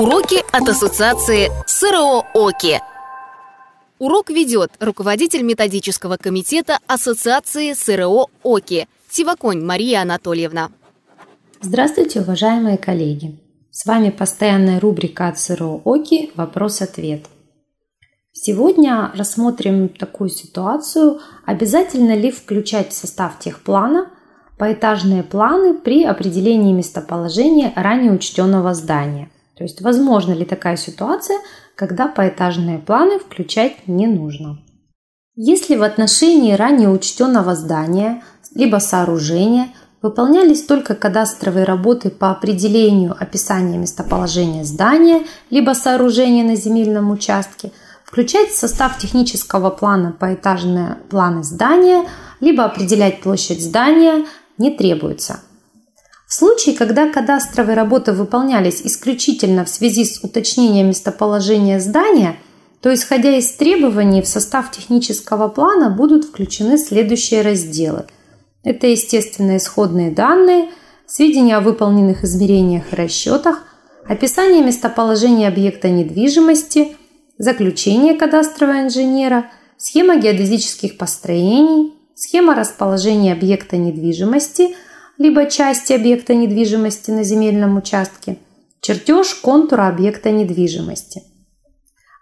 Уроки от Ассоциации СРО ОКИ. Урок ведет руководитель методического комитета Ассоциации СРО ОКИ Сиваконь Мария Анатольевна. Здравствуйте, уважаемые коллеги! С вами постоянная рубрика от СРО ОКИ «Вопрос-ответ». Сегодня рассмотрим такую ситуацию, обязательно ли включать в состав техплана поэтажные планы при определении местоположения ранее учтенного здания. То есть возможно ли такая ситуация, когда поэтажные планы включать не нужно. Если в отношении ранее учтенного здания либо сооружения выполнялись только кадастровые работы по определению описания местоположения здания либо сооружения на земельном участке, включать в состав технического плана поэтажные планы здания, либо определять площадь здания не требуется. В случае, когда кадастровые работы выполнялись исключительно в связи с уточнением местоположения здания, то исходя из требований в состав технического плана будут включены следующие разделы. Это, естественно, исходные данные, сведения о выполненных измерениях и расчетах, описание местоположения объекта недвижимости, заключение кадастрового инженера, схема геодезических построений, схема расположения объекта недвижимости, либо части объекта недвижимости на земельном участке, чертеж контура объекта недвижимости.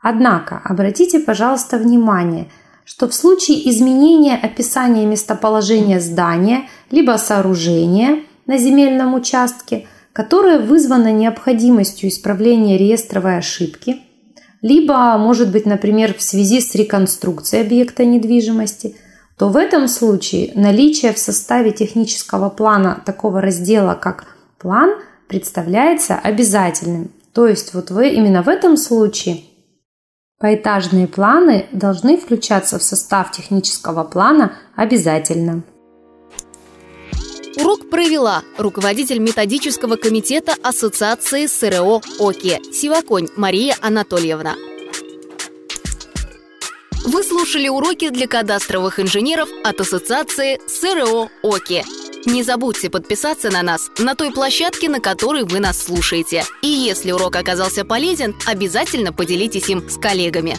Однако обратите, пожалуйста, внимание, что в случае изменения описания местоположения здания либо сооружения на земельном участке, которое вызвано необходимостью исправления реестровой ошибки, либо, может быть, например, в связи с реконструкцией объекта недвижимости – то в этом случае наличие в составе технического плана такого раздела, как план, представляется обязательным. То есть вот вы именно в этом случае поэтажные планы должны включаться в состав технического плана обязательно. Урок провела руководитель методического комитета Ассоциации СРО ОКИ Сиваконь Мария Анатольевна. Слушали уроки для кадастровых инженеров от Ассоциации СРО ОКИ. Не забудьте подписаться на нас на той площадке, на которой вы нас слушаете. И если урок оказался полезен, обязательно поделитесь им с коллегами.